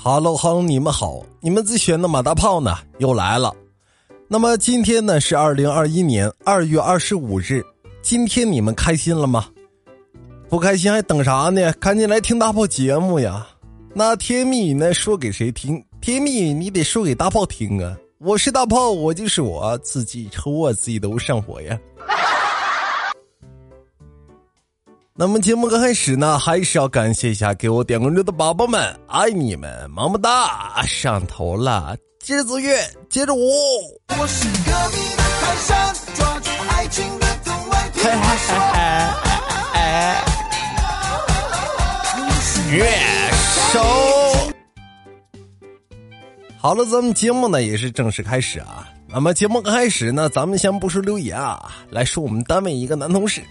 哈喽，哈喽你们好，你们最喜欢的马大炮呢又来了。那么今天呢是二零二一年二月二十五日，今天你们开心了吗？不开心还等啥呢？赶紧来听大炮节目呀！那甜蜜语呢说给谁听？甜蜜语你得说给大炮听啊！我是大炮，我就是我自己抽我自己都上火呀。那么节目刚开始呢，还是要感谢一下给我点关注的宝宝们，爱你们，么么哒！上头了，接着奏乐，接着舞。我是隔壁的泰山，抓住爱情的藤蔓，听我说。月手。好了，咱们节目呢也是正式开始啊。那么节目刚开始呢，咱们先不说留言啊，来说我们单位一个男同事。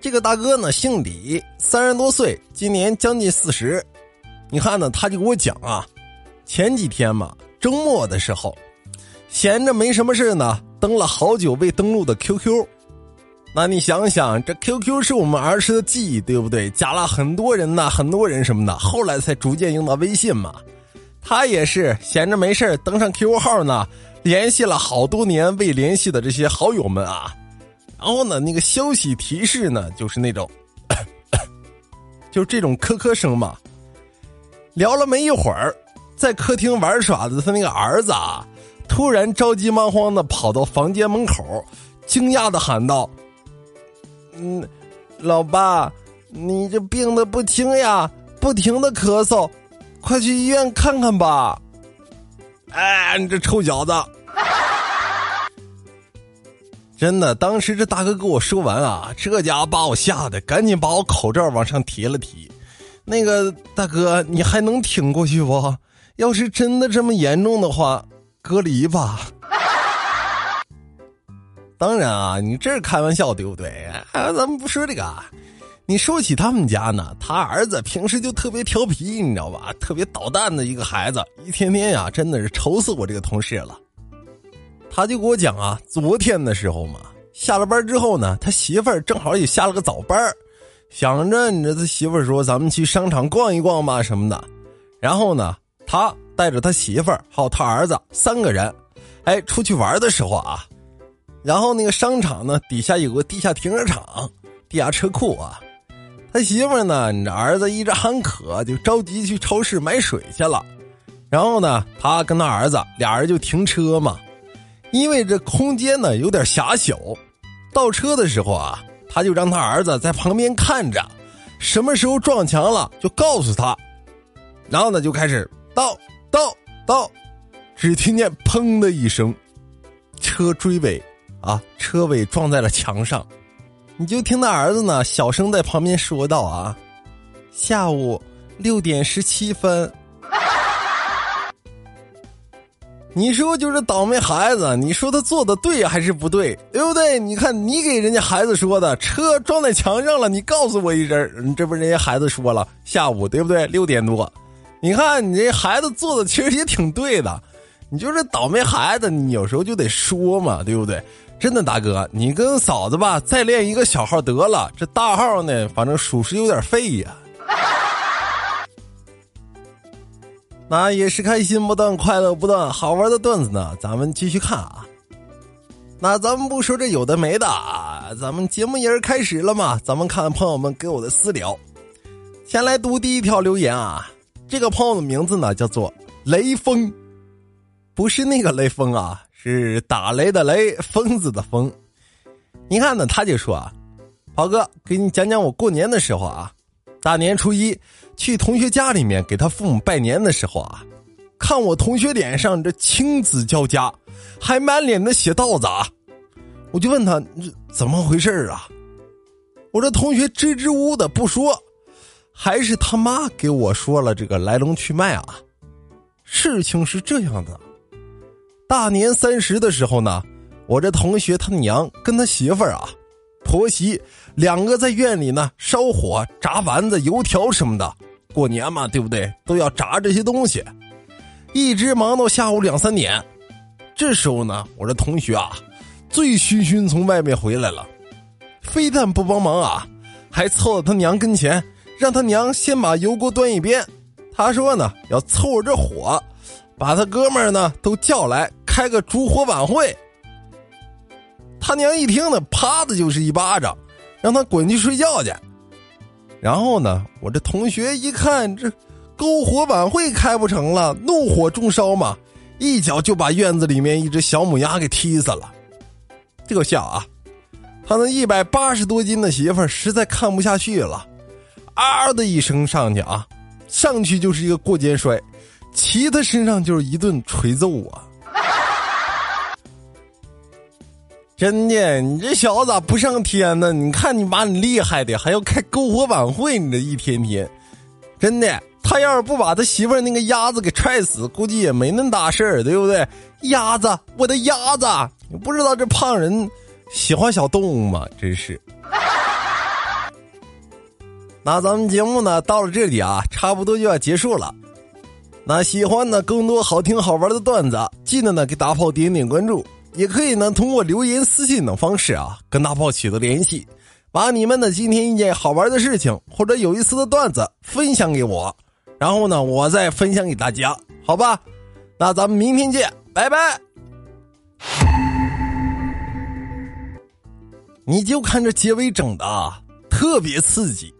这个大哥呢姓李，三十多岁，今年将近四十。你看呢，他就给我讲啊，前几天嘛，周末的时候，闲着没什么事呢，登了好久未登录的 QQ。那你想想，这 QQ 是我们儿时的记忆，对不对？加了很多人呢，很多人什么的，后来才逐渐用到微信嘛。他也是闲着没事登上 QQ 号呢，联系了好多年未联系的这些好友们啊。然后呢，那个消息提示呢，就是那种，就这种咳咳声嘛。聊了没一会儿，在客厅玩耍的他那个儿子啊，突然着急忙慌的跑到房间门口，惊讶的喊道：“嗯，老爸，你这病的不轻呀，不停的咳嗽，快去医院看看吧。”哎，你这臭小子！真的，当时这大哥跟我说完啊，这家伙把我吓得赶紧把我口罩往上提了提。那个大哥，你还能挺过去不？要是真的这么严重的话，隔离吧。当然啊，你这是开玩笑对不对？啊，咱们不说这个。你说起他们家呢，他儿子平时就特别调皮，你知道吧？特别捣蛋的一个孩子，一天天呀，真的是愁死我这个同事了。他就给我讲啊，昨天的时候嘛，下了班之后呢，他媳妇儿正好也下了个早班想着你这他媳妇儿说咱们去商场逛一逛嘛什么的，然后呢，他带着他媳妇儿还有他儿子三个人，哎，出去玩的时候啊，然后那个商场呢底下有个地下停车场、地下车库啊，他媳妇儿呢，你这儿子一直喊渴，就着急去超市买水去了，然后呢，他跟他儿子俩人就停车嘛。因为这空间呢有点狭小，倒车的时候啊，他就让他儿子在旁边看着，什么时候撞墙了就告诉他，然后呢就开始倒倒倒，只听见砰的一声，车追尾，啊，车尾撞在了墙上，你就听他儿子呢小声在旁边说道啊，下午六点十七分。你说就是倒霉孩子，你说他做的对还是不对，对不对？你看你给人家孩子说的，车撞在墙上了，你告诉我一声，这不人家孩子说了，下午对不对？六点多，你看你这孩子做的其实也挺对的，你就是倒霉孩子，你有时候就得说嘛，对不对？真的大哥，你跟嫂子吧，再练一个小号得了，这大号呢，反正属实有点废呀。那也是开心不断，快乐不断，好玩的段子呢，咱们继续看啊。那咱们不说这有的没的，咱们节目也是开始了嘛。咱们看朋友们给我的私聊，先来读第一条留言啊。这个朋友的名字呢叫做雷锋，不是那个雷锋啊，是打雷的雷，疯子的疯。你看呢，他就说啊，宝哥给你讲讲我过年的时候啊，大年初一。去同学家里面给他父母拜年的时候啊，看我同学脸上这青紫交加，还满脸的血道子啊，我就问他怎么回事啊？我这同学支支吾吾的不说，还是他妈给我说了这个来龙去脉啊。事情是这样的，大年三十的时候呢，我这同学他娘跟他媳妇儿啊，婆媳两个在院里呢烧火炸丸子、油条什么的。过年嘛，对不对？都要炸这些东西，一直忙到下午两三点。这时候呢，我这同学啊，醉醺醺从外面回来了，非但不帮忙啊，还凑到他娘跟前，让他娘先把油锅端一边，他说呢要凑着火，把他哥们呢都叫来开个烛火晚会。他娘一听呢，啪的就是一巴掌，让他滚去睡觉去。然后呢，我这同学一看这篝火晚会开不成了，怒火中烧嘛，一脚就把院子里面一只小母鸭给踢死了。这个笑啊，他那一百八十多斤的媳妇实在看不下去了，啊的一声上去啊，上去就是一个过肩摔，骑他身上就是一顿捶揍啊！真的，你这小子咋不上天呢？你看你妈，你厉害的，还要开篝火晚会，你这一天天，真的，他要是不把他媳妇那个鸭子给踹死，估计也没那么大事儿，对不对？鸭子，我的鸭子，你不知道这胖人喜欢小动物吗？真是。那咱们节目呢，到了这里啊，差不多就要结束了。那喜欢呢更多好听好玩的段子，记得呢给大炮点点关注。也可以呢，通过留言、私信等方式啊，跟大炮取得联系，把你们的今天一件好玩的事情或者有意思的段子分享给我，然后呢，我再分享给大家，好吧？那咱们明天见，拜拜。你就看这结尾整的特别刺激。